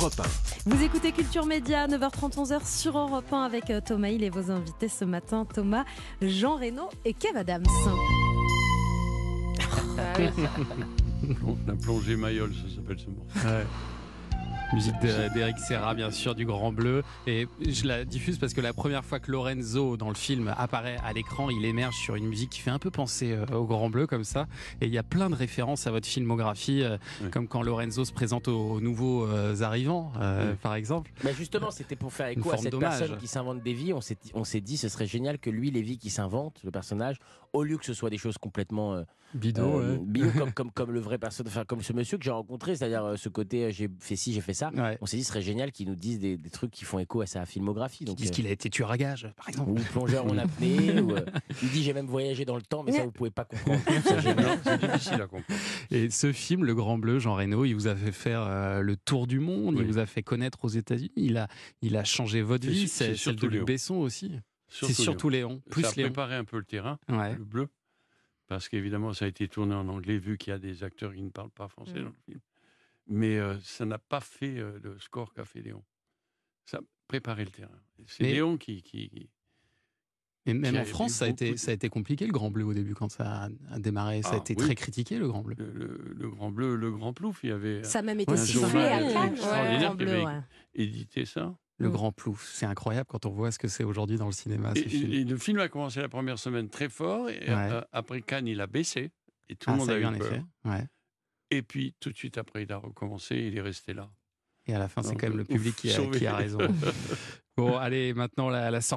Europe Vous écoutez Culture Média, 9h30, 11h sur Europe 1 avec euh, Thomas Hill et vos invités ce matin, Thomas, Jean Reno et Kev Adams. La plongée Mayol, ça s'appelle ce morceau. Musique de- d'Eric Serra, bien sûr, du Grand Bleu. Et je la diffuse parce que la première fois que Lorenzo, dans le film, apparaît à l'écran, il émerge sur une musique qui fait un peu penser euh, au Grand Bleu, comme ça. Et il y a plein de références à votre filmographie, euh, Oui. comme quand Lorenzo se présente aux, aux nouveaux euh, arrivants, Oui. par exemple. Bah justement, c'était pour faire écho à cette personne qui s'invente des vies. On s'est on s'est dit, ce serait génial que lui, les vies qui s'invente, le personnage, au lieu que ce soit des choses complètement euh, Bido, euh, ouais. bidons, comme, comme, comme le vrai personnage, enfin, comme ce monsieur que j'ai rencontré, c'est-à-dire ce côté j'ai fait ci, j'ai fait ça. Ouais. On s'est dit, ce serait génial qu'il nous dise des, des trucs qui font écho à sa filmographie. Ils Donc, disent euh, qu'il a été tueur à gage, par exemple. ou plongeur en apnée. ou, euh, il dit, j'ai même voyagé dans le temps, mais ça, vous pouvez pas comprendre. C'est difficile à comprendre. Et ce film, Le Grand Bleu, Jean Reno, il vous a fait faire euh, le tour du monde, il vous a fait connaître aux États-Unis, il a, il a changé votre C'est vie, c'est celle surtout de Luc. Besson aussi. C'est Surtout Léon, plus ça a Léon. préparé un peu le terrain, Ouais. le bleu, parce qu'évidemment, ça a été tourné en anglais, vu qu'il y a des acteurs qui ne parlent pas français Mm. dans le film. Mais euh, ça n'a pas fait euh, le score qu'a fait Léon. Ça a préparé le terrain. C'est Mais- Léon qui, qui- qui- Et même en France, ça a, été, de- ça a été compliqué le Grand Bleu au début quand ça a, a démarré. Ça a Ah, été oui. très critiqué le Grand Bleu. le, le- le grand bleu, le grand plouf, il y avait Ça a même été sifflé à Cannes. en qui bleu, avait- ouais. édité ça. Le. Grand Plouf, c'est incroyable quand on voit ce que c'est aujourd'hui dans le cinéma. Et, et- le film a commencé la première semaine très fort, et Ouais. euh, après Cannes, il a baissé, et tout Ah, le monde ça a a eu eu un peur. effet. Et puis, tout de suite après, il a recommencé, il est resté là. Et à la fin, c'est quand même le ouf, public qui a, sauvé. qui a raison. bon, allez, maintenant la, la sortie.